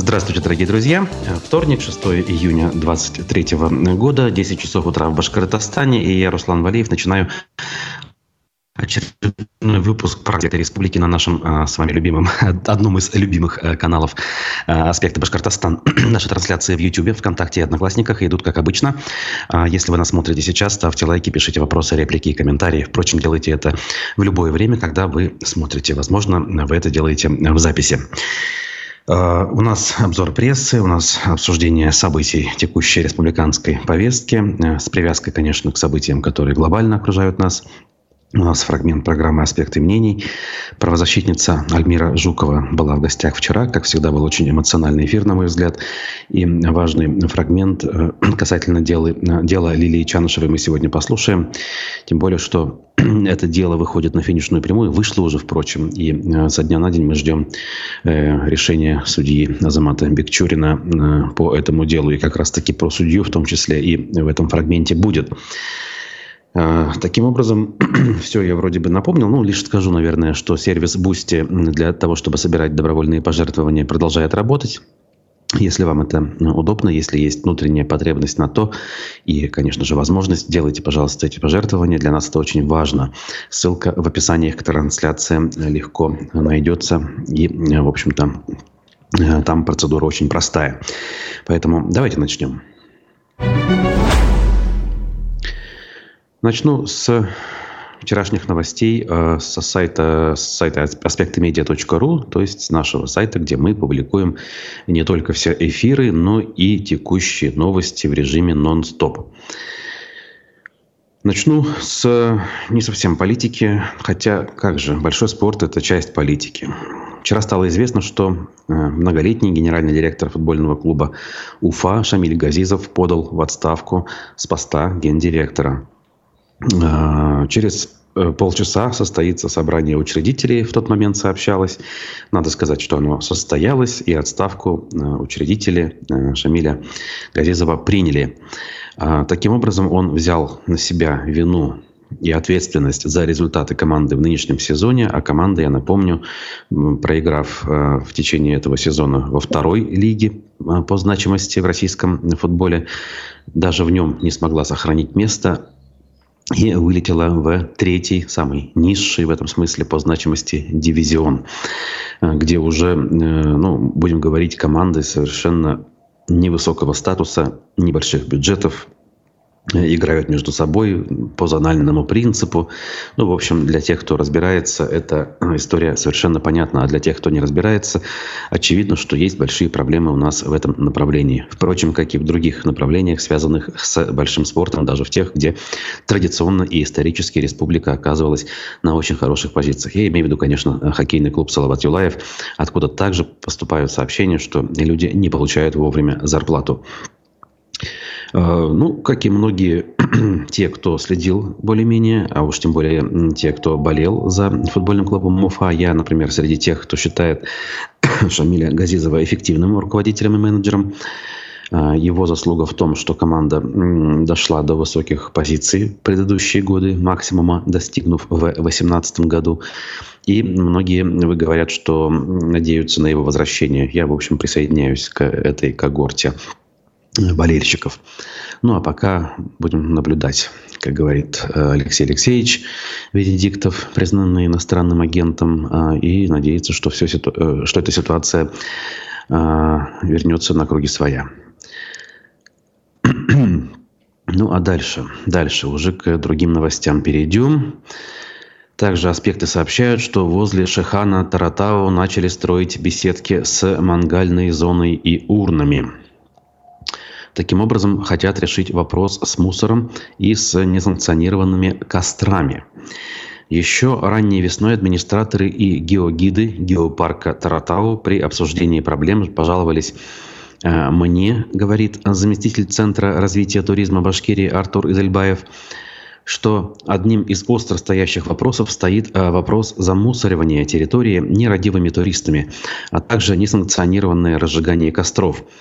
Здравствуйте, дорогие друзья. Вторник, 6 июня 2023 года, 10 часов утра в Башкортостане, и я, Руслан Валиев, начинаю очередной выпуск «Практика республики» на нашем а, с вами любимом, одном из любимых а, каналов а, «Аспекты Башкортостан». Наши трансляции в YouTube, ВКонтакте и Одноклассниках идут как обычно. Если вы нас смотрите сейчас, ставьте лайки, пишите вопросы, реплики и комментарии. Впрочем, делайте это в любое время, когда вы смотрите. Возможно, вы это делаете в записи. А, у нас обзор прессы, у нас обсуждение событий текущей республиканской повестки э, с привязкой, конечно, к событиям, которые глобально окружают нас. У нас фрагмент программы «Аспекты мнений». Правозащитница Альмира Жукова была в гостях вчера. Как всегда, был очень эмоциональный эфир, на мой взгляд. И важный фрагмент э, касательно дела, э, дела Лилии Чанышевой мы сегодня послушаем. Тем более, что это дело выходит на финишную прямую. Вышло уже, впрочем. И э, со дня на день мы ждем решения судьи Азамата Бекчурина по этому делу. И как раз-таки про судью в том числе и в этом фрагменте будет. А, таким образом, все я вроде бы напомнил. Ну, лишь скажу, наверное, что сервис Boosty для того, чтобы собирать добровольные пожертвования, продолжает работать. Если вам это удобно, если есть внутренняя потребность на то и, конечно же, возможность, делайте, пожалуйста, эти пожертвования. Для нас это очень важно. Ссылка в описании к трансляции легко найдется. И, в общем-то, там процедура очень простая. Поэтому давайте начнем. Начну с вчерашних новостей э, со сайта, с сайта аспектымедиа.ру, то есть с нашего сайта, где мы публикуем не только все эфиры, но и текущие новости в режиме нон-стоп. Начну с не совсем политики, хотя как же, большой спорт – это часть политики. Вчера стало известно, что э, многолетний генеральный директор футбольного клуба Уфа Шамиль Газизов подал в отставку с поста гендиректора – через э, полчаса состоится собрание учредителей, в тот момент сообщалось. Надо сказать, что оно состоялось, и отставку э, учредители э, Шамиля Газизова приняли. Таким образом, он взял на себя вину и ответственность за результаты команды в нынешнем сезоне. А команда, я напомню, проиграв в течение этого сезона во второй лиге по значимости в российском футболе, даже в нем не смогла сохранить место, и вылетела в третий, самый низший в этом смысле по значимости дивизион, э, где уже, э, ну, будем говорить, команды совершенно невысокого статуса, небольших бюджетов, играют между собой по зональному принципу. Ну, в общем, для тех, кто разбирается, эта история совершенно понятна. А для тех, кто не разбирается, очевидно, что есть большие проблемы у нас в этом направлении. Впрочем, как и в других направлениях, связанных с большим спортом, даже в тех, где традиционно и исторически республика оказывалась на очень хороших позициях. Я имею в виду, конечно, хоккейный клуб «Салават Юлаев», откуда также поступают сообщения, что люди не получают вовремя зарплату. Э, ну, как и многие те, кто следил более-менее, а уж тем более те, кто болел за футбольным клубом МУФА, я, например, среди тех, кто считает Шамиля Газизова эффективным руководителем и менеджером, э, его заслуга в том, что команда дошла до высоких позиций предыдущие годы, максимума достигнув в 2018 году. И многие говорят, что надеются на его возвращение. Я, в общем, присоединяюсь к этой когорте болельщиков. Ну а пока будем наблюдать, как говорит э, Алексей Алексеевич Венедиктов, признанный иностранным агентом, а, и надеяться, что, все, э, что эта ситуация вернется на круги своя. Ну а дальше, дальше уже к другим новостям перейдем. Также аспекты сообщают, что возле Шехана Таратау начали строить беседки с мангальной зоной и урнами. Таким образом, хотят решить вопрос с мусором и с несанкционированными кострами. Еще ранней весной администраторы и геогиды геопарка Таратау при обсуждении проблем пожаловались э, мне, говорит заместитель Центра развития туризма Башкирии Артур Изельбаев, что одним из остро стоящих вопросов стоит э, вопрос замусоривания территории нерадивыми туристами, а также несанкционированное разжигание костров –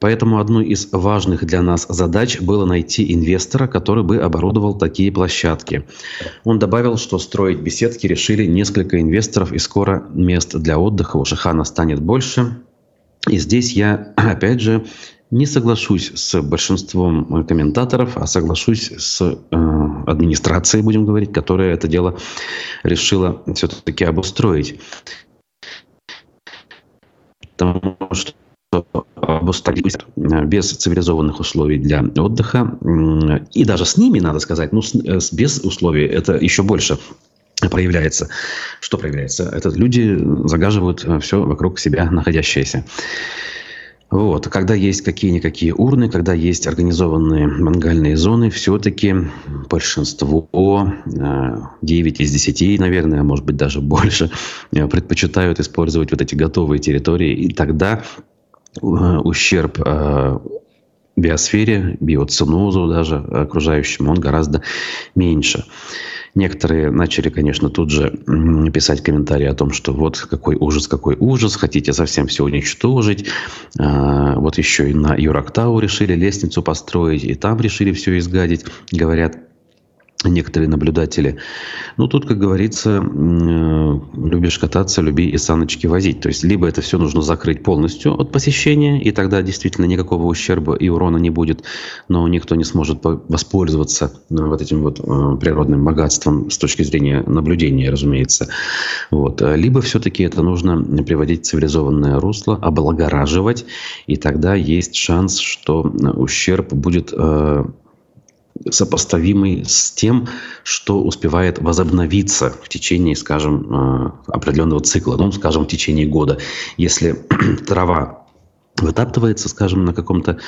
Поэтому одной из важных для нас задач было найти инвестора, который бы оборудовал такие площадки. Он добавил, что строить беседки решили несколько инвесторов, и скоро мест для отдыха у Шихана станет больше. И здесь я, опять же, не соглашусь с большинством комментаторов, а соглашусь с э, администрацией, будем говорить, которая это дело решила все-таки обустроить. Потому что обустроить без цивилизованных условий для отдыха. И даже с ними, надо сказать, ну, э, без условий это еще больше проявляется. Что проявляется? Это люди загаживают э, все вокруг себя находящееся. Вот. Когда есть какие-никакие урны, когда есть организованные мангальные зоны, все-таки большинство, 9 э, из 10, наверное, может быть даже больше, э, предпочитают использовать вот эти готовые территории. И тогда э, ущерб биосфере, биоцинозу даже окружающему, он гораздо меньше. Некоторые начали, конечно, тут же писать комментарии о том, что вот какой ужас, какой ужас, хотите совсем все уничтожить. А, вот еще и на Юрактау решили лестницу построить, и там решили все изгадить. Говорят, некоторые наблюдатели. Ну, тут, как говорится, э, любишь кататься, люби и саночки возить. То есть, либо это все нужно закрыть полностью от посещения, и тогда действительно никакого ущерба и урона не будет, но никто не сможет воспользоваться э, вот этим вот э, природным богатством с точки зрения наблюдения, разумеется. Вот. Либо все-таки это нужно приводить в цивилизованное русло, облагораживать, и тогда есть шанс, что ущерб будет сопоставимый с тем, что успевает возобновиться в течение, скажем, э, определенного цикла, ну, скажем, в течение года. Если трава вытаптывается, скажем, на каком-то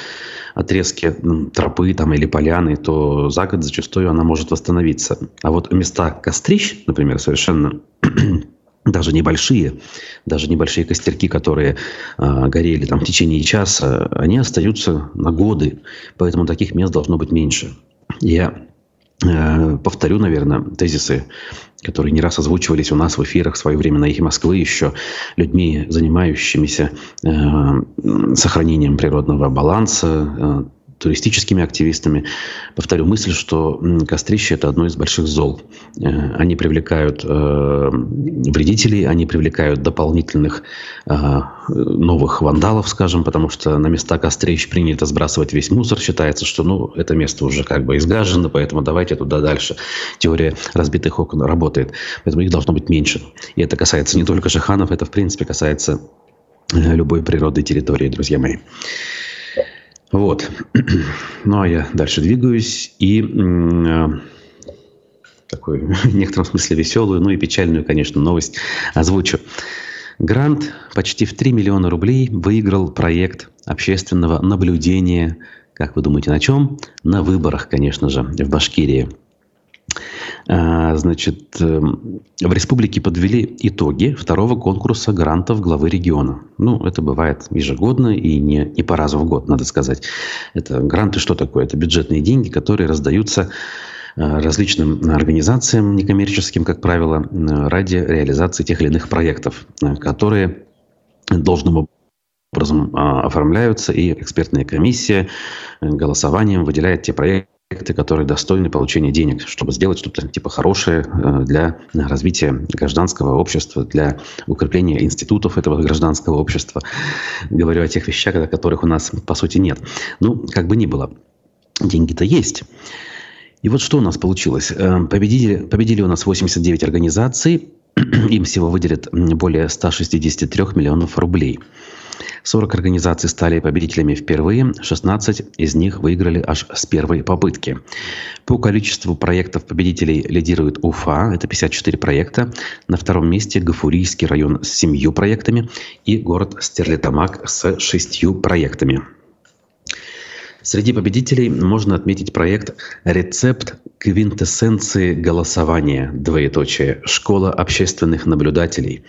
отрезке тропы там, или поляны, то за год зачастую она может восстановиться. А вот места кострищ, например, совершенно даже небольшие, даже небольшие костерки, которые э, горели там в течение часа, они остаются на годы, поэтому таких мест должно быть меньше. Я э, повторю, наверное, тезисы, которые не раз озвучивались у нас в эфирах в свое время на «Эхе Москвы» еще людьми, занимающимися э, сохранением природного баланса, э, туристическими активистами. Повторю мысль, что кострище – это одно из больших зол. Э, они привлекают э, вредителей, они привлекают дополнительных э, новых вандалов, скажем, потому что на места кострищ принято сбрасывать весь мусор. Считается, что ну, это место уже как бы изгажено, поэтому давайте туда дальше. Теория разбитых окон работает, поэтому их должно быть меньше. И это касается не только Шиханов, это в принципе касается любой природной территории, друзья мои. Вот. Ну, а я дальше двигаюсь и э, такую, в некотором смысле, веселую, ну и печальную, конечно, новость озвучу. Грант почти в 3 миллиона рублей выиграл проект общественного наблюдения, как вы думаете, на чем? На выборах, конечно же, в Башкирии. А, значит, эм, в республике подвели итоги второго конкурса грантов главы региона. Ну, это бывает ежегодно и не, не по разу в год, надо сказать. Это гранты что такое? Это бюджетные деньги, которые раздаются э, различным организациям некоммерческим, как правило, ради реализации тех или иных проектов, э, которые должным образом а, оформляются, и экспертная комиссия э, голосованием выделяет те проекты, проекты, которые достойны получения денег, чтобы сделать что-то типа хорошее э, для развития гражданского общества, для укрепления институтов этого гражданского общества. Говорю о тех вещах, которых у нас по сути нет. Ну, как бы ни было, деньги-то есть. И вот что у нас получилось. Э, победили, победили у нас 89 организаций, им всего выделят более 163 миллионов рублей. 40 организаций стали победителями впервые, 16 из них выиграли аж с первой попытки. По количеству проектов победителей лидирует Уфа, это 54 проекта. На втором месте Гафурийский район с 7 проектами и город Стерлитамак с 6 проектами. Среди победителей можно отметить проект «Рецепт квинтэссенции голосования. Двоеточие. Школа общественных наблюдателей».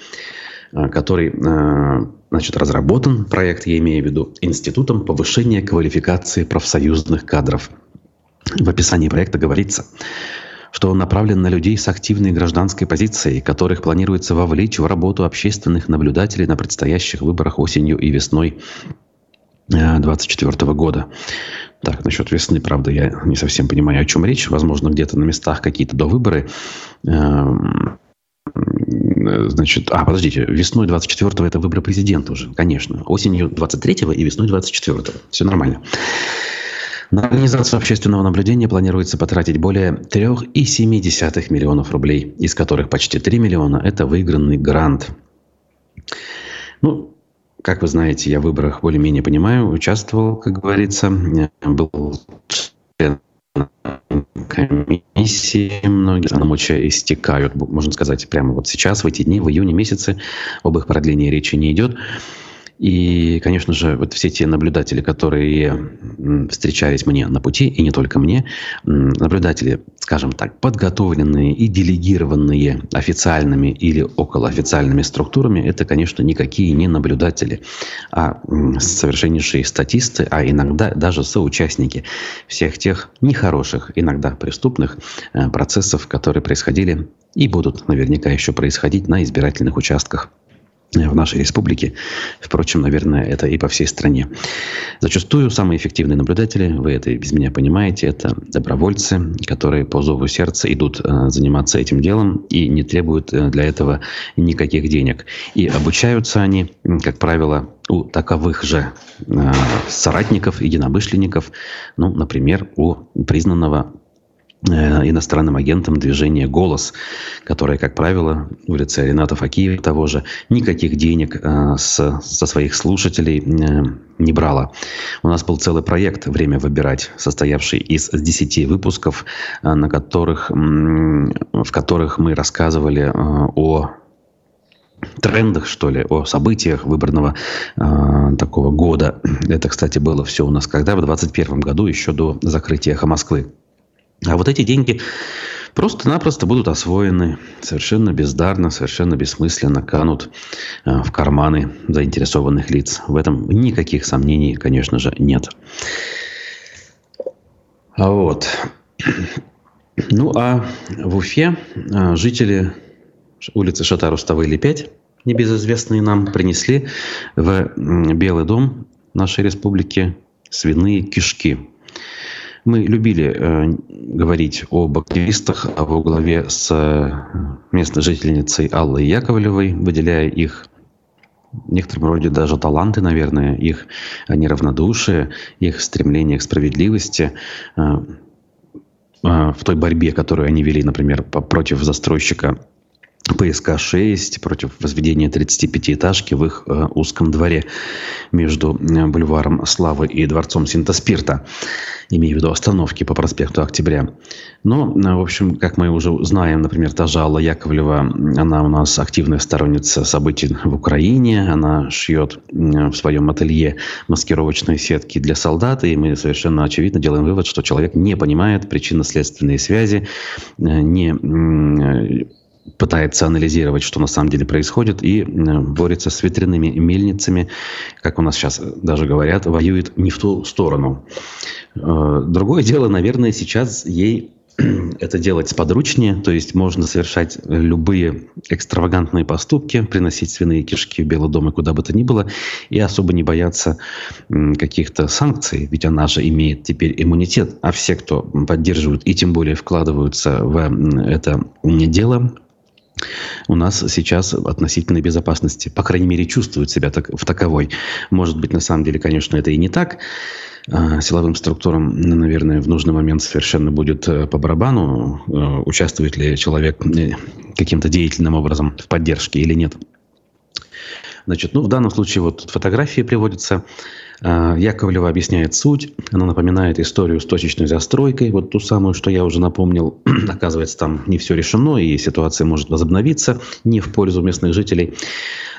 Э, который э, значит, разработан, проект я имею в виду, Институтом повышения квалификации профсоюзных кадров. В описании проекта говорится, что он направлен на людей с активной гражданской позицией, которых планируется вовлечь в работу общественных наблюдателей на предстоящих выборах осенью и весной 2024 э, года. Так, насчет весны, правда, я не совсем понимаю, о чем речь. Возможно, где-то на местах какие-то до выборы эм, значит, а, подождите, весной 24-го это выборы президента уже, конечно. Осенью 23-го и весной 24-го. Все нормально. На организацию общественного наблюдения планируется потратить более 3,7 миллионов рублей, из которых почти 3 миллиона – это выигранный грант. Ну, как вы знаете, я в выборах более-менее понимаю, участвовал, как говорится, был членом комиссии, многие полномочия истекают, можно сказать, прямо вот сейчас, в эти дни, в июне месяце, об их продлении речи не идет. И, конечно же, вот все те наблюдатели, которые встречались мне на пути, и не только мне, наблюдатели, скажем так, подготовленные и делегированные официальными или околоофициальными структурами, это, конечно, никакие не наблюдатели, а совершеннейшие статисты, а иногда даже соучастники всех тех нехороших, иногда преступных э, процессов, которые происходили и будут наверняка еще происходить на избирательных участках в нашей республике. Впрочем, наверное, это и по всей стране. Зачастую самые эффективные наблюдатели, вы это без меня понимаете, это добровольцы, которые по зову сердца идут э, заниматься этим делом и не требуют э, для этого никаких денег. И обучаются они, как правило, у таковых же э, соратников, единомышленников, ну, например, у признанного иностранным агентам движения «Голос», которое, как правило, в лице Рената Факиева того же, никаких денег э, со своих слушателей э, не брало. У нас был целый проект «Время выбирать», состоявший из 10 выпусков, на которых, в которых мы рассказывали о трендах, что ли, о событиях выборного э, такого года. Это, кстати, было все у нас когда? В 2021 году, еще до закрытия «Эхо Москвы». А вот эти деньги просто-напросто будут освоены совершенно бездарно, совершенно бессмысленно, канут э, в карманы заинтересованных лиц. В этом никаких сомнений, конечно же, нет. А вот. Ну, а в Уфе э, жители улицы Шатару-Ставыли 5, небезызвестные нам, принесли в Белый дом нашей республики свиные кишки – мы любили э, говорить об активистах, а во главе с э, местной жительницей Аллой Яковлевой, выделяя их в некотором роде даже таланты, наверное, их неравнодушие, их стремление к справедливости э, э, в той борьбе, которую они вели, например, против застройщика ПСК-6 против возведения 35-этажки в их э, узком дворе между э, бульваром Славы и дворцом Синтоспирта, имею в виду остановки по проспекту Октября. Но, э, в общем, как мы уже знаем, например, та же Алла Яковлева, она у нас активная сторонница событий в Украине, она шьет в своем ателье маскировочные сетки для солдат, и мы совершенно очевидно делаем вывод, что человек не понимает причинно-следственные связи, не пытается анализировать, что на самом деле происходит, и борется с ветряными мельницами, как у нас сейчас даже говорят, воюет не в ту сторону. Э, другое дело, наверное, сейчас ей это делать сподручнее, то есть можно совершать любые экстравагантные поступки, приносить свиные кишки в Белый дом и куда бы то ни было, и особо не бояться каких-то санкций, ведь она же имеет теперь иммунитет, а все, кто поддерживают и тем более вкладываются в это дело, у нас сейчас относительной безопасности, по крайней мере, чувствуют себя так, в таковой. Может быть, на самом деле, конечно, это и не так. А, силовым структурам, наверное, в нужный момент совершенно будет э, по барабану, э, участвует ли человек э, каким-то деятельным образом в поддержке или нет. Значит, ну, в данном случае вот фотографии приводятся. А, Яковлева объясняет суть. Она напоминает историю с точечной застройкой. Вот ту самую, что я уже напомнил. Оказывается, там не все решено, и ситуация может возобновиться не в пользу местных жителей.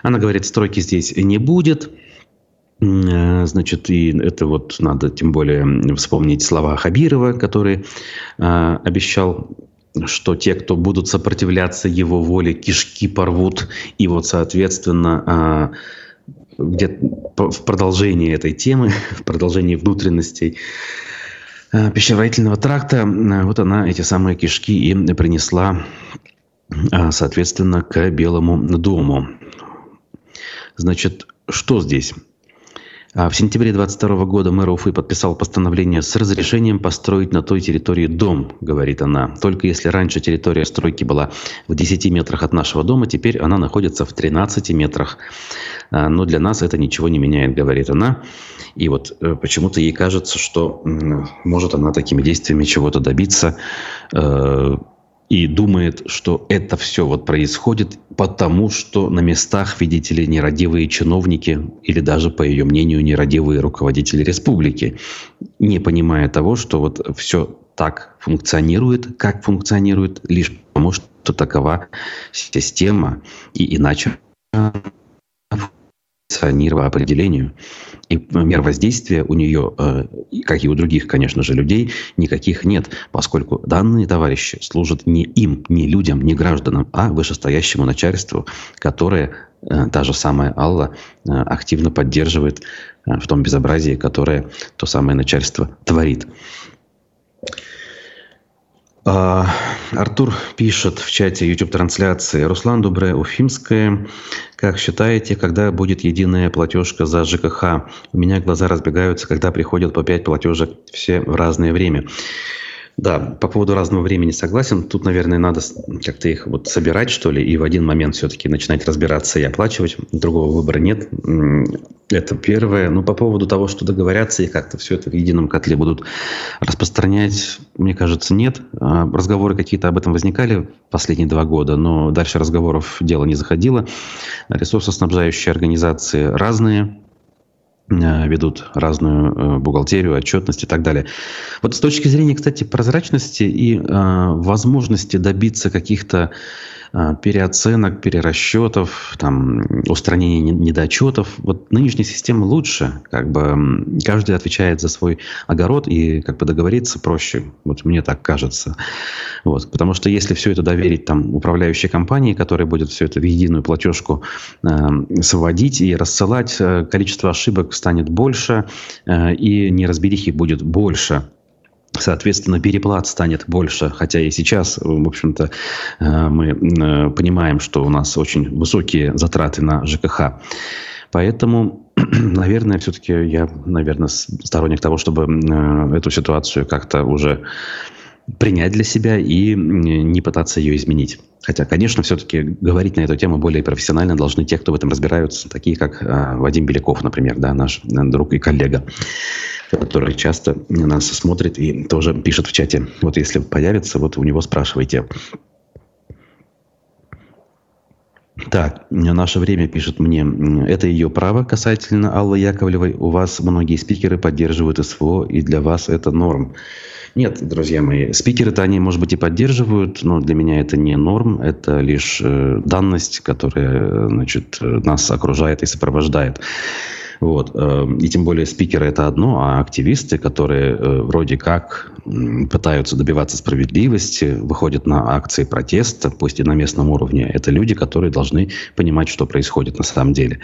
Она говорит, стройки здесь не будет. А, значит, и это вот надо тем более вспомнить слова Хабирова, который э, обещал что те, кто будут сопротивляться его воле, кишки порвут. И вот, соответственно, а, где в продолжении этой темы, в продолжении внутренностей а, пищеварительного тракта, а, вот она эти самые кишки и принесла, соответственно, к Белому дому. Значит, что здесь? А в сентябре 22 года мэр Уфы подписал постановление с разрешением построить на той территории дом, говорит она. Только если раньше территория стройки была в 10 метрах от нашего дома, теперь она находится в 13 метрах. А, но для нас это ничего не меняет, говорит она. И вот э, почему-то ей кажется, что может она такими действиями чего-то добиться э, и думает, что это все вот происходит потому, что на местах, видите ли, нерадивые чиновники или даже, по ее мнению, нерадивые руководители республики, не понимая того, что вот все так функционирует, как функционирует, лишь потому, что такова система, и иначе по определению. И мер воздействия у нее, э, как и у других, конечно же, людей, никаких нет, поскольку данные товарищи служат не им, не людям, не гражданам, а вышестоящему начальству, которое э, та же самая Алла э, активно поддерживает в том безобразии, которое то самое начальство творит. А, Артур пишет в чате YouTube-трансляции. Руслан Добрая, Уфимская. Как считаете, когда будет единая платежка за ЖКХ? У меня глаза разбегаются, когда приходят по 5 платежек все в разное время. Да, по поводу разного времени согласен. Тут, наверное, надо как-то их вот собирать, что ли, и в один момент все-таки начинать разбираться и оплачивать. Другого выбора нет. Это первое. Но по поводу того, что договорятся и как-то все это в едином котле будут распространять, мне кажется, нет. А, разговоры какие-то об этом возникали последние два года, но дальше разговоров дело не заходило. Ресурсоснабжающие организации разные ведут разную э, бухгалтерию, отчетность и так далее. Вот с точки зрения, кстати, прозрачности и э, возможности добиться каких-то переоценок, перерасчетов, там, устранения недочетов. Вот нынешняя система лучше. Как бы каждый отвечает за свой огород и как бы договориться проще. Вот мне так кажется. Вот. Потому что если все это доверить там, управляющей компании, которая будет все это в единую платежку э, сводить и рассылать, э, количество ошибок станет больше э, и неразберихи будет больше. Соответственно, переплат станет больше, хотя и сейчас, в общем-то, э, мы э, понимаем, что у нас очень высокие затраты на ЖКХ. Поэтому, наверное, все-таки я, наверное, сторонник того, чтобы э, эту ситуацию как-то уже принять для себя и не пытаться ее изменить. Хотя, конечно, все-таки говорить на эту тему более профессионально должны те, кто в этом разбираются, такие как Вадим Беляков, например, да, наш друг и коллега который часто нас смотрит и тоже пишет в чате. Вот если появится, вот у него спрашивайте. Так, наше время пишет мне, это ее право касательно Аллы Яковлевой. У вас многие спикеры поддерживают СВО, и для вас это норм. Нет, друзья мои, спикеры-то они, может быть, и поддерживают, но для меня это не норм, это лишь э, данность, которая, значит, нас окружает и сопровождает. Вот. Эм, и тем более спикеры это одно, а активисты, которые э, вроде как пытаются добиваться справедливости, выходят на акции протеста, пусть и на местном уровне, это люди, которые должны понимать, что происходит на самом деле.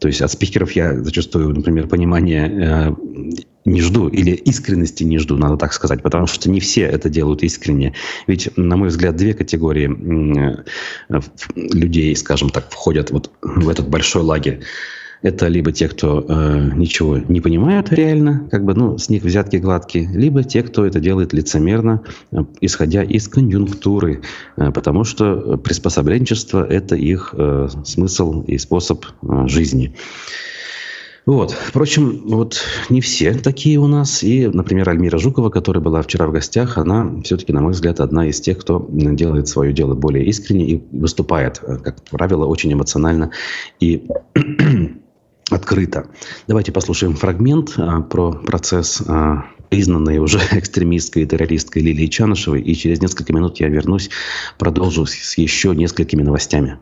То есть от спикеров я зачастую, например, понимания э, не жду или искренности не жду, надо так сказать, потому что не все это делают искренне. Ведь, на мой взгляд, две категории э, людей, скажем так, входят вот в этот большой лагерь. Это либо те, кто э, ничего не понимают реально, как бы, ну, с них взятки гладкие, либо те, кто это делает лицемерно, э, исходя из конъюнктуры, э, потому что приспособленчество – это их э, смысл и способ э, жизни. Вот. Впрочем, вот не все такие у нас. И, например, Альмира Жукова, которая была вчера в гостях, она все-таки, на мой взгляд, одна из тех, кто делает свое дело более искренне и выступает, э, как правило, очень эмоционально и открыто. Давайте послушаем фрагмент а, про процесс а, признанной уже экстремисткой и террористкой Лилии Чанышевой. И через несколько минут я вернусь, продолжу с еще несколькими новостями.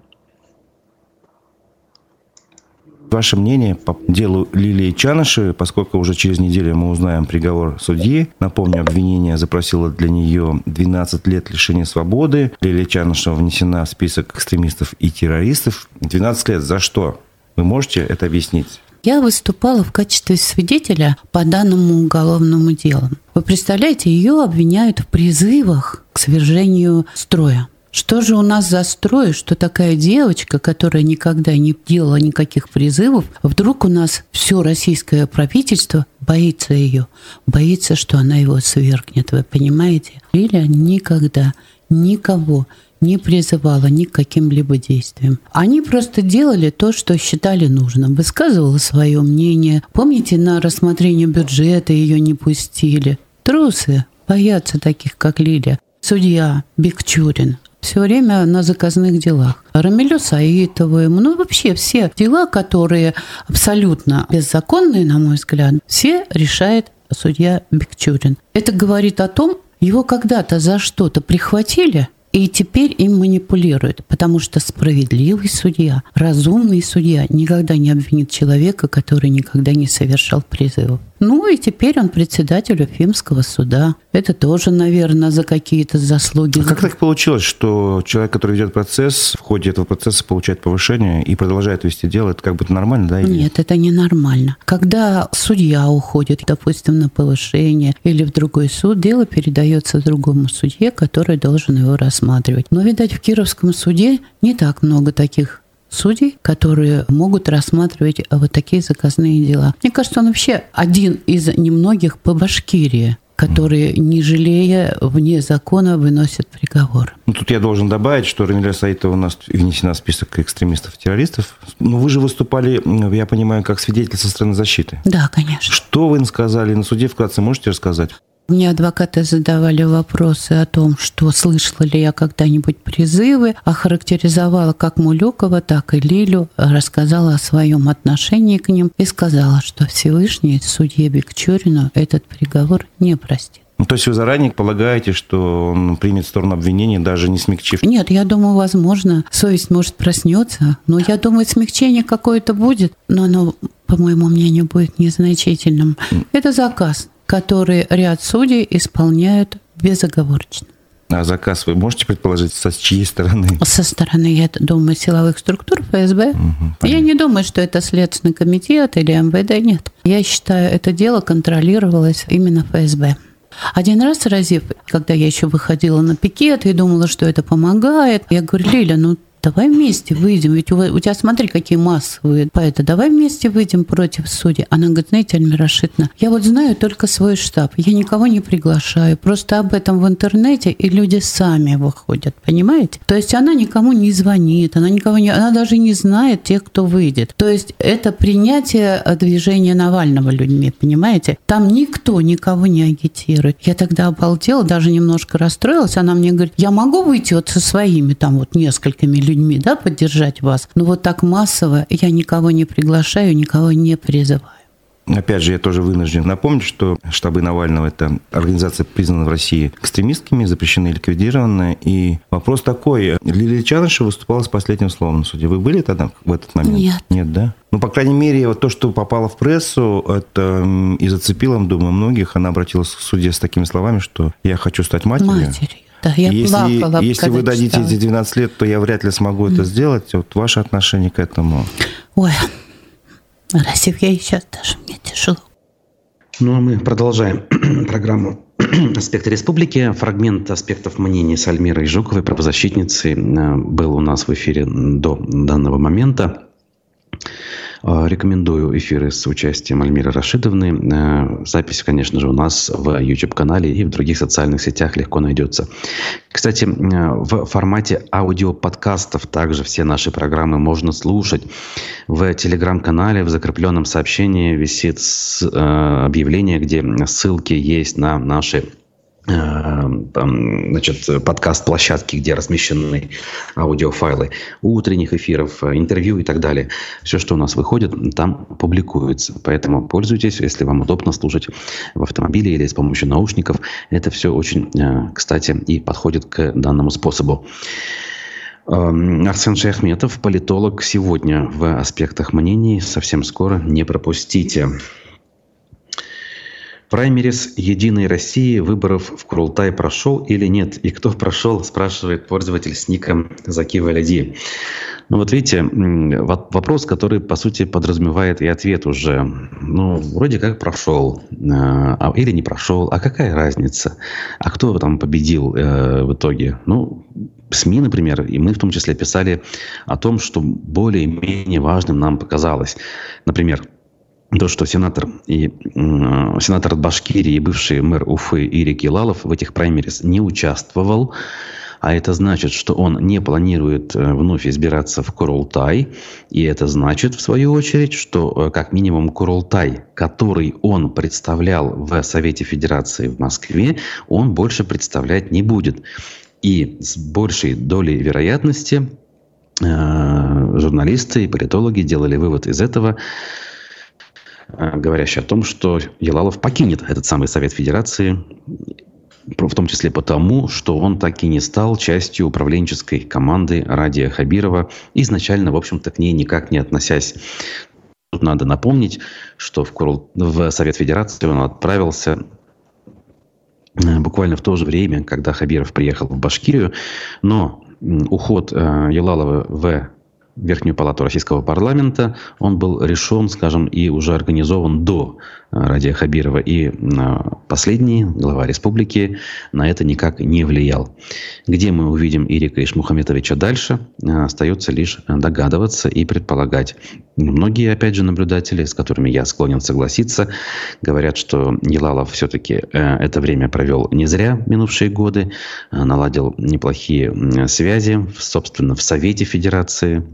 Ваше мнение по делу Лилии Чаныши, поскольку уже через неделю мы узнаем приговор судьи. Напомню, обвинение запросило для нее 12 лет лишения свободы. Лилия Чанышева внесена в список экстремистов и террористов. 12 лет за что? Вы можете это объяснить? Я выступала в качестве свидетеля по данному уголовному делу. Вы представляете, ее обвиняют в призывах к свержению строя. Что же у нас за строй, что такая девочка, которая никогда не делала никаких призывов, вдруг у нас все российское правительство боится ее, боится, что она его свергнет, вы понимаете? Лилия никогда никого не призывала ни к каким-либо действиям. Они просто делали то, что считали нужным. Высказывала свое мнение. Помните, на рассмотрение бюджета ее не пустили. Трусы боятся таких, как Лилия. Судья Бекчурин все время на заказных делах. Рамилю Саитову, ну вообще все дела, которые абсолютно беззаконные, на мой взгляд, все решает судья Бекчурин. Это говорит о том, его когда-то за что-то прихватили, и теперь им манипулируют, потому что справедливый судья, разумный судья никогда не обвинит человека, который никогда не совершал призывов. Ну и теперь он председатель Уфимского суда. Это тоже, наверное, за какие-то заслуги. А как так получилось, что человек, который ведет процесс, в ходе этого процесса получает повышение и продолжает вести дело? Это как бы нормально, да? Или... Нет, это не нормально. Когда судья уходит, допустим, на повышение или в другой суд, дело передается другому судье, который должен его рассматривать. Но, видать, в Кировском суде не так много таких судей, которые могут рассматривать вот такие заказные дела. Мне кажется, он вообще один из немногих по Башкирии которые, не жалея, вне закона выносят приговор. Ну, тут я должен добавить, что Рамиля Саитова у нас внесена в список экстремистов-террористов. Но вы же выступали, я понимаю, как свидетель со стороны защиты. Да, конечно. Что вы сказали на суде, вкратце можете рассказать? Мне адвокаты задавали вопросы о том, что слышала ли я когда-нибудь призывы, охарактеризовала как Мулюкова, так и Лилю, рассказала о своем отношении к ним и сказала, что Всевышний судье Бекчурину этот приговор не простит. Ну, то есть вы заранее полагаете, что он примет сторону обвинения, даже не смягчив? Нет, я думаю, возможно, совесть может проснется, но я думаю, смягчение какое-то будет, но оно, по моему мнению, будет незначительным. Это заказ который ряд судей исполняют безоговорочно. А заказ вы можете предположить, со чьей стороны? Со стороны, я думаю, силовых структур ФСБ. Угу, я не думаю, что это Следственный комитет или МВД, нет. Я считаю, это дело контролировалось именно ФСБ. Один раз Разив, когда я еще выходила на пикет и думала, что это помогает, я говорю, Лиля, ну давай вместе выйдем, ведь у, у тебя, смотри, какие массовые поэты, давай вместе выйдем против судей. Она говорит, знаете, Альмира Рашидовна, я вот знаю только свой штаб, я никого не приглашаю, просто об этом в интернете, и люди сами выходят, понимаете? То есть она никому не звонит, она никого не, она даже не знает тех, кто выйдет. То есть это принятие движения Навального людьми, понимаете? Там никто никого не агитирует. Я тогда обалдела, даже немножко расстроилась, она мне говорит, я могу выйти вот со своими там вот несколькими людьми, людьми, да, поддержать вас. Но вот так массово я никого не приглашаю, никого не призываю. Опять же, я тоже вынужден напомнить, что штабы Навального – это организация, признана в России экстремистскими, запрещены и ликвидированы. И вопрос такой. Лилия Чанышева выступала с последним словом на суде. Вы были тогда в этот момент? Нет. Нет, да? Ну, по крайней мере, вот то, что попало в прессу, это и зацепило, думаю, многих. Она обратилась к суде с такими словами, что я хочу стать матерью. Матерью. Да, я если, плакала, если вы дадите читала. эти 12 лет, то я вряд ли смогу mm. это сделать. Вот ваше отношение к этому. Ой, Расив, я и сейчас даже мне тяжело. Ну, а мы продолжаем программу «Аспекты республики». Фрагмент аспектов мнений Сальмиры и Жуковой, правозащитницы, э, был у нас в эфире до данного момента. А, рекомендую эфиры с участием Альмиры Рашидовны. Э, запись, конечно же, у нас в YouTube-канале и в других социальных сетях легко найдется. Кстати, э, в формате аудиоподкастов также все наши программы можно слушать. В телеграм-канале в закрепленном сообщении висит э, объявление, где ссылки есть на наши там, значит, подкаст-площадки, где размещены аудиофайлы утренних эфиров, интервью и так далее. Все, что у нас выходит, там публикуется. Поэтому пользуйтесь, если вам удобно слушать в автомобиле или с помощью наушников. Это все очень, э, кстати, и подходит к данному способу. Эм, Арсен Шахметов, политолог, сегодня в «Аспектах мнений». Совсем скоро не пропустите. Праймерис «Единой России» выборов в Курултай прошел или нет? И кто прошел, спрашивает пользователь с ником Заки Валяди. Ну вот видите, вопрос, который, по сути, подразумевает и ответ уже. Ну, вроде как прошел, а, а, или не прошел, а какая разница? А кто там победил э, в итоге? Ну, СМИ, например, и мы в том числе писали о том, что более-менее важным нам показалось. Например, то, что сенатор, и, э, сенатор от Башкирии и бывший мэр Уфы Ирик Елалов в этих праймерис не участвовал, а это значит, что он не планирует э, вновь избираться в Курултай. И это значит, в свою очередь, что э, как минимум Курултай, который он представлял в Совете Федерации в Москве, он больше представлять не будет. И с большей долей вероятности э, журналисты и политологи делали вывод из этого, говорящий о том, что Елалов покинет этот самый Совет Федерации в том числе потому, что он так и не стал частью управленческой команды Радия Хабирова, изначально, в общем-то, к ней никак не относясь. Тут надо напомнить, что в, Курл... в Совет Федерации он отправился э, буквально в то же время, когда Хабиров приехал в Башкирию, но уход э, Елалова в Верхнюю палату российского парламента, он был решен, скажем, и уже организован до э, Радия Хабирова. И э, последний глава республики на это никак не влиял. Где мы увидим Ирика Ишмухаметовича дальше, э, остается лишь догадываться и предполагать. Многие, опять же, наблюдатели, с которыми я склонен согласиться, говорят, что Елалов все-таки это время провел не зря минувшие годы, наладил неплохие связи, собственно, в Совете Федерации,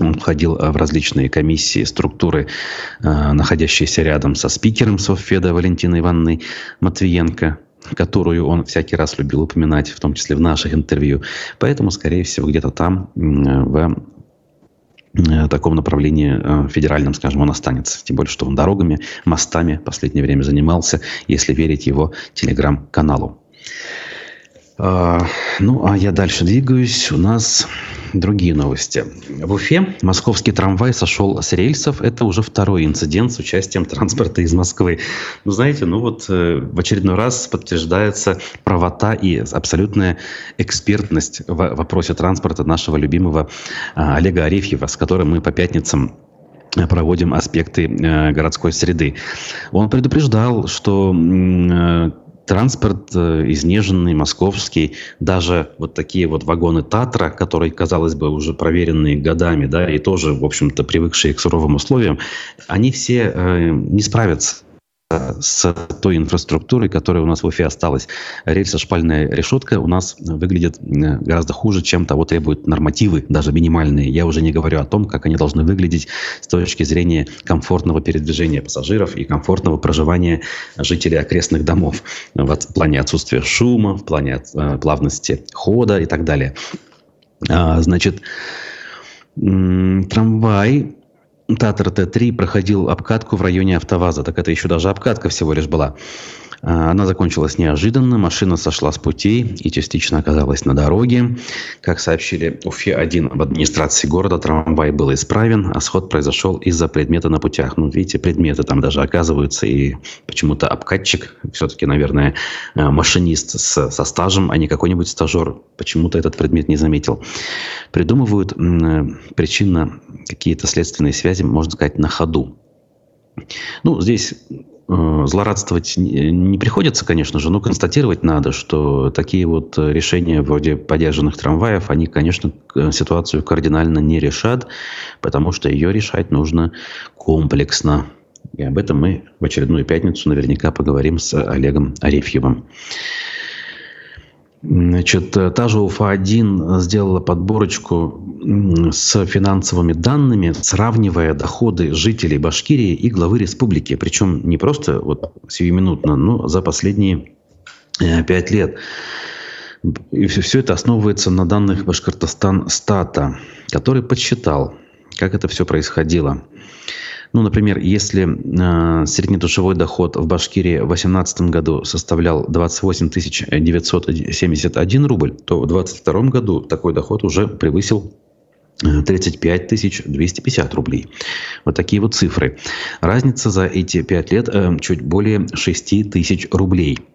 он входил э, в различные комиссии, структуры, э, находящиеся рядом со спикером Совфеда Валентиной Ивановной Матвиенко, которую он всякий раз любил упоминать, в том числе в наших интервью. Поэтому, скорее всего, где-то там, в э, таком направлении федеральном, скажем, он останется. Тем более, что он дорогами, мостами в последнее время занимался, если верить его телеграм-каналу. А, ну, а я дальше двигаюсь. У нас другие новости. В Уфе московский трамвай сошел с рельсов. Это уже второй инцидент с участием транспорта из Москвы. Ну, знаете, ну вот э, в очередной раз подтверждается правота и абсолютная экспертность в вопросе транспорта нашего любимого э, Олега Арефьева, с которым мы по пятницам проводим аспекты э, городской среды. Он предупреждал, что э, транспорт э, изнеженный, московский, даже вот такие вот вагоны Татра, которые, казалось бы, уже проверенные годами, да, и тоже, в общем-то, привыкшие к суровым условиям, они все э, не справятся с той инфраструктурой, которая у нас в Уфе осталась. Рельсо-шпальная решетка у нас выглядит э, гораздо хуже, чем того требуют нормативы, даже минимальные. Я уже не говорю о том, как они должны выглядеть с точки зрения комфортного передвижения пассажиров и комфортного проживания жителей окрестных домов в плане отсутствия шума, в плане э, плавности хода и так далее. А, значит, трамвай Татар Т-3 проходил обкатку в районе АвтоВАЗа. Так это еще даже обкатка всего лишь была. А, она закончилась неожиданно, машина сошла с путей и частично оказалась на дороге. Как сообщили УФИ-1 в администрации города, трамвай был исправен, а сход произошел из-за предмета на путях. Ну, видите, предметы там даже оказываются, и почему-то обкатчик, все-таки, наверное, э, машинист с, со стажем, а не какой-нибудь стажер, почему-то этот предмет не заметил. Придумывают э, причинно какие-то следственные связи, можно сказать, на ходу. Ну, здесь злорадствовать не приходится, конечно же, но констатировать надо, что такие вот решения вроде подержанных трамваев, они, конечно, ситуацию кардинально не решат, потому что ее решать нужно комплексно. И об этом мы в очередную пятницу наверняка поговорим с Олегом Арефьевым. Значит, э, та же УФА-1 сделала подборочку с финансовыми данными, сравнивая доходы жителей Башкирии и главы республики. Причем не просто вот сиюминутно, но за последние э, пять лет. И все это основывается на данных Башкортостан стата, который подсчитал, как это все происходило. Ну, например, если э, среднедушевой доход в Башкирии в 2018 году составлял 28 971 рубль, то в 2022 году такой доход уже превысил 35 э, 250 рублей. Вот такие вот цифры. Разница за эти 5 лет э, чуть более 6 тысяч рублей –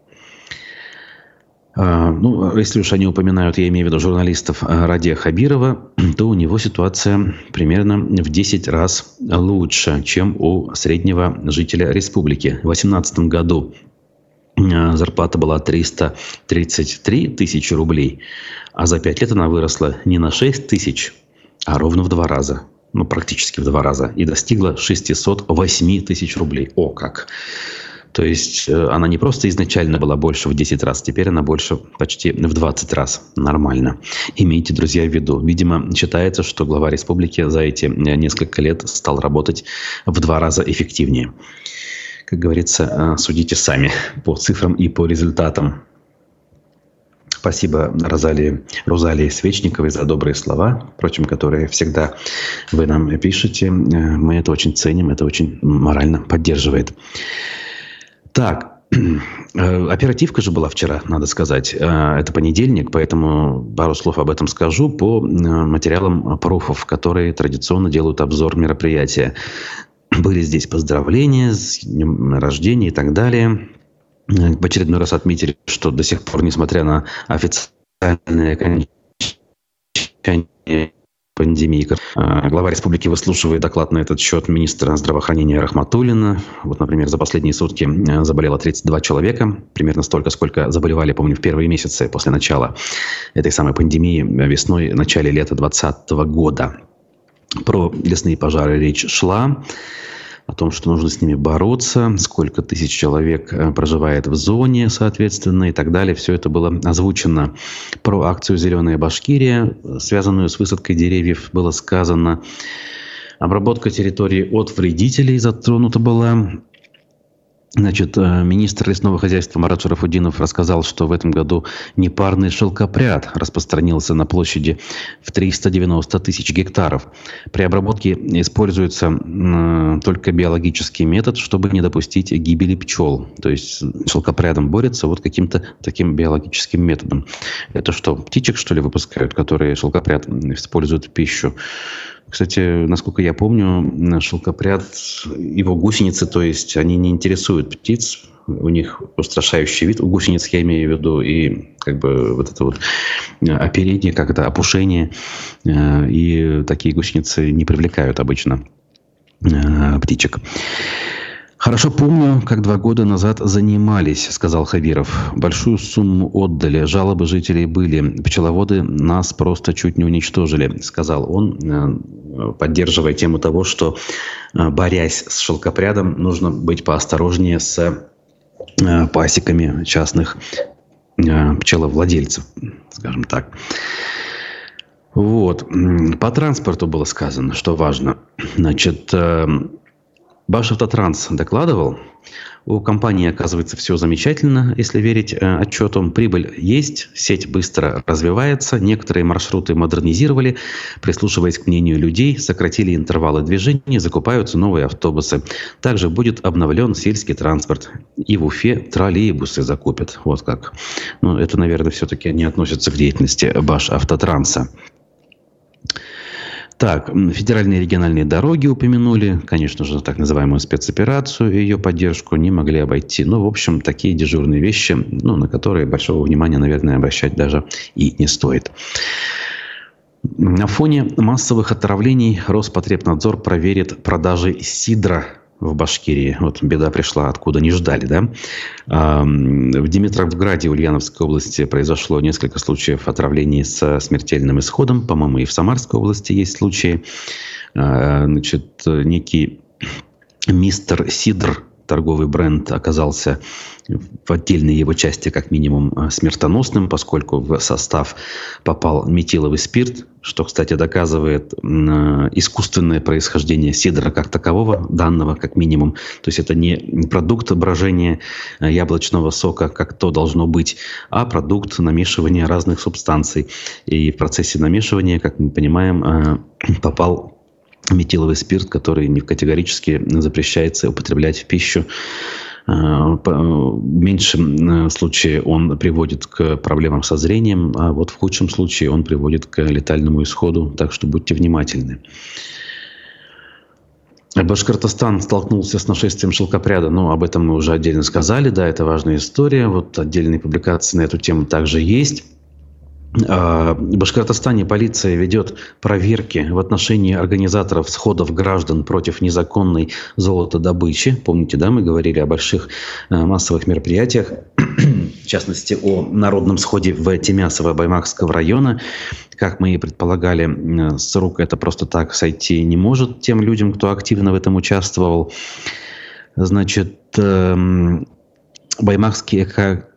ну, если уж они упоминают, я имею в виду журналистов а, Радия Хабирова, то у него ситуация примерно в 10 раз лучше, чем у среднего жителя республики. В 2018 году зарплата была 333 тысячи рублей, а за 5 лет она выросла не на 6 тысяч, а ровно в два раза. Ну, практически в два раза. И достигла 608 тысяч рублей. О, как! То есть э, она не просто изначально была больше в 10 раз, теперь она больше почти в 20 раз. Нормально. Имейте, друзья, в виду. Видимо, считается, что глава республики за эти э, несколько лет стал работать в два раза эффективнее. Как говорится, э, судите сами по цифрам и по результатам. Спасибо Розалии, Розалии Свечниковой за добрые слова, впрочем, которые всегда вы нам пишете. Мы это очень ценим, это очень морально поддерживает. Так, э, оперативка же была вчера, надо сказать. Э, это понедельник, поэтому пару слов об этом скажу по э, материалам пруфов, которые традиционно делают обзор мероприятия. Были здесь поздравления с днем рождения и так далее. В очередной раз отметили, что до сих пор, несмотря на официальное окончание пандемии. А, глава республики выслушивает доклад на этот счет министра здравоохранения Рахматуллина. Вот, например, за последние сутки а, заболело 32 человека, примерно столько, сколько заболевали, помню, в первые месяцы после начала этой самой пандемии весной, начале лета 2020 года. Про лесные пожары речь шла о том, что нужно с ними бороться, сколько тысяч человек э, проживает в зоне, соответственно, и так далее. Все это было озвучено. Про акцию «Зеленая Башкирия», связанную с высадкой деревьев, было сказано. Обработка территории от вредителей затронута была. Значит, э, министр лесного хозяйства Марат Шарафудинов рассказал, что в этом году непарный шелкопряд распространился на площади в 390 тысяч гектаров. При обработке используется только биологический метод, чтобы не допустить гибели пчел. То есть шелкопрядом борется вот каким-то таким биологическим методом. Это что, птичек, что ли, выпускают, которые шелкопряд используют в пищу? Кстати, насколько я помню, шелкопряд, его гусеницы, то есть они не интересуют птиц, у них устрашающий вид. У гусениц я имею в виду и как бы вот это вот оперение, как это опушение. Э, и такие гусеницы не привлекают обычно э, птичек. «Хорошо помню, как два года назад занимались», — сказал Хавиров. «Большую сумму отдали, жалобы жителей были. Пчеловоды нас просто чуть не уничтожили», — сказал он, э, поддерживая тему того, что, э, борясь с шелкопрядом, нужно быть поосторожнее с э, пасеками частных пчеловладельцев, скажем так. Вот. По транспорту было сказано, что важно. Значит, Башавтотранс докладывал, у компании, оказывается, все замечательно, если верить э, отчетам. Прибыль есть, сеть быстро развивается, некоторые маршруты модернизировали, прислушиваясь к мнению людей, сократили интервалы движения, закупаются новые автобусы. Также будет обновлен сельский транспорт. И в Уфе троллейбусы закупят. Вот как. Но ну, это, наверное, все-таки не относится к деятельности Башавтотранса. Так, федеральные и региональные дороги упомянули. Конечно же, так называемую спецоперацию и ее поддержку не могли обойти. Ну, в общем, такие дежурные вещи, ну, на которые большого внимания, наверное, обращать даже и не стоит. На фоне массовых отравлений Роспотребнадзор проверит продажи сидра в Башкирии. Вот беда пришла, откуда не ждали, да. В Димитровграде, Ульяновской области, произошло несколько случаев отравлений со смертельным исходом. По-моему, и в Самарской области есть случаи. А, значит, некий мистер Сидр, торговый бренд, оказался в отдельной его части как минимум смертоносным, поскольку в состав попал метиловый спирт, что, кстати, доказывает э, искусственное происхождение сидра как такового, данного как минимум. То есть это не продукт брожения э, яблочного сока, как то должно быть, а продукт намешивания разных субстанций. И в процессе намешивания, как мы понимаем, попал метиловый спирт, который не категорически запрещается употреблять в пищу Э, в меньшем э, случае он приводит к проблемам со зрением, а вот в худшем случае он приводит к летальному исходу, так что будьте внимательны. Башкортостан столкнулся с нашествием шелкопряда, но об этом мы уже отдельно сказали, да, это важная история, вот отдельные публикации на эту тему также есть. А, в Башкортостане полиция ведет проверки в отношении организаторов сходов граждан против незаконной золотодобычи. Помните, да, мы говорили о больших э, массовых мероприятиях, в частности, о народном сходе в Тимясово Баймакского района. Как мы и предполагали, с рук это просто так сойти не может тем людям, кто активно в этом участвовал. Значит, эм, Баймакский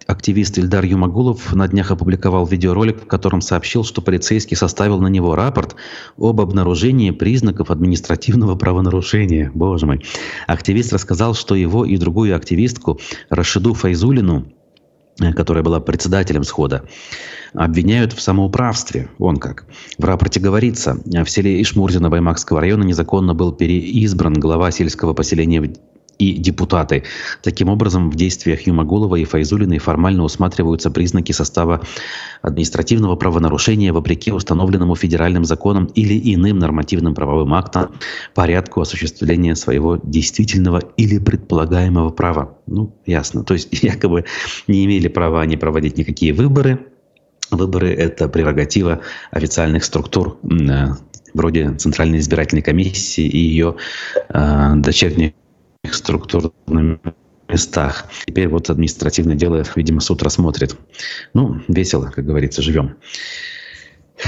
активист Ильдар Юмагулов на днях опубликовал видеоролик, в котором сообщил, что полицейский составил на него рапорт об обнаружении признаков административного правонарушения. Боже мой. Активист рассказал, что его и другую активистку Рашиду Файзулину э, которая была председателем схода, обвиняют в самоуправстве. Он как. В рапорте говорится, в селе Ишмурзино Баймакского района незаконно был переизбран глава сельского поселения и депутаты. Таким образом, в действиях Юмагулова и Файзулиной формально усматриваются признаки состава административного правонарушения вопреки установленному федеральным законам или иным нормативным правовым актам порядку осуществления своего действительного или предполагаемого права. Ну, ясно. То есть якобы не имели права они проводить никакие выборы. Выборы – это прерогатива официальных структур, э, вроде Центральной избирательной комиссии и ее э, дочерних структурных местах. Теперь вот административное дело, видимо, суд рассмотрит. Ну, весело, как говорится, живем.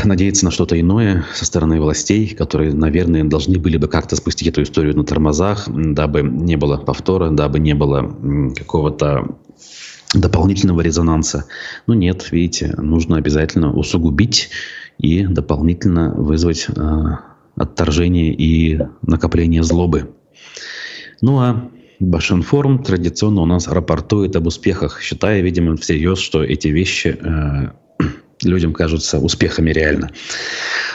Надеяться на что-то иное со стороны властей, которые, наверное, должны были бы как-то спустить эту историю на тормозах, дабы не было повтора, дабы не было какого-то дополнительного резонанса. Но нет, видите, нужно обязательно усугубить и дополнительно вызвать э, отторжение и накопление злобы. Ну а Башинформ традиционно у нас рапортует об успехах, считая, видимо, всерьез, что эти вещи э, людям кажутся успехами реально.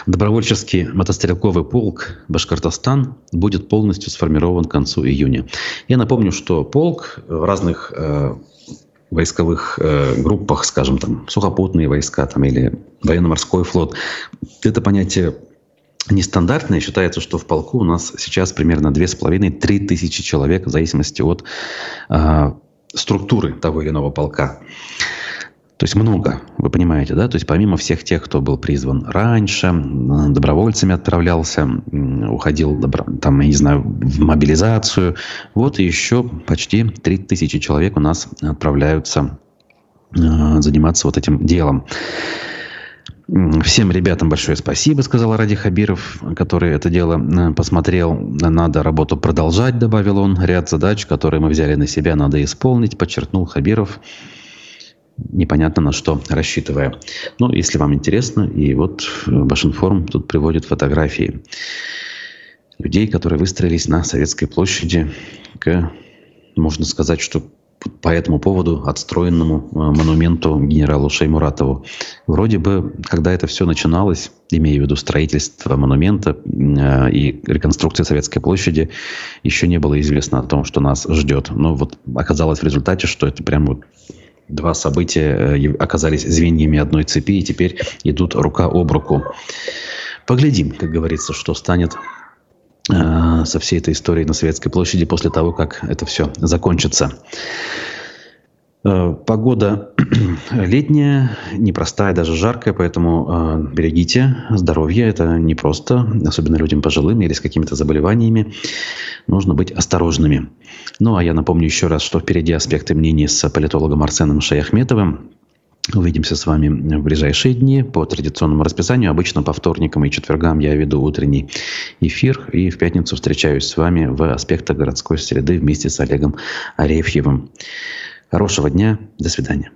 Добровольческий мотострелковый полк «Башкортостан» будет полностью сформирован к концу июня. Я напомню, что полк в разных э, войсковых э, группах, скажем, там, сухопутные войска там, или военно-морской флот, это понятие нестандартное. Считается, что в полку у нас сейчас примерно 2,5-3 тысячи человек, в зависимости от э, структуры того или иного полка. То есть много, вы понимаете, да? То есть помимо всех тех, кто был призван раньше, добровольцами отправлялся, уходил, там, я не знаю, в мобилизацию, вот еще почти 3 тысячи человек у нас отправляются э, заниматься вот этим делом. Всем ребятам большое спасибо, сказал Ради Хабиров, который это дело э, посмотрел. Надо работу продолжать, добавил он. Ряд задач, которые мы взяли на себя, надо исполнить, подчеркнул Хабиров, непонятно на что рассчитывая. Но если вам интересно, и вот Башинформ тут приводит фотографии людей, которые выстроились на Советской площади к, можно сказать, что по этому поводу отстроенному э, монументу генералу Шеймуратову. Вроде бы, когда это все начиналось, имея в виду строительство монумента э, и реконструкция Советской площади, еще не было известно о том, что нас ждет. Но вот оказалось в результате, что это прям вот два события э, оказались звеньями одной цепи и теперь идут рука об руку. Поглядим, как говорится, что станет со всей этой историей на Советской площади после того, как это все закончится. Э, погода летняя, непростая, даже жаркая, поэтому э, берегите здоровье. Это непросто, особенно людям пожилым или с какими-то заболеваниями. Нужно быть осторожными. Ну, а я напомню еще раз, что впереди аспекты мнений с политологом Арсеном Шаяхметовым. Увидимся с вами в ближайшие дни по традиционному расписанию. Обычно по вторникам и четвергам я веду утренний эфир. И в пятницу встречаюсь с вами в аспектах городской среды вместе с Олегом Арефьевым. Хорошего дня. До свидания.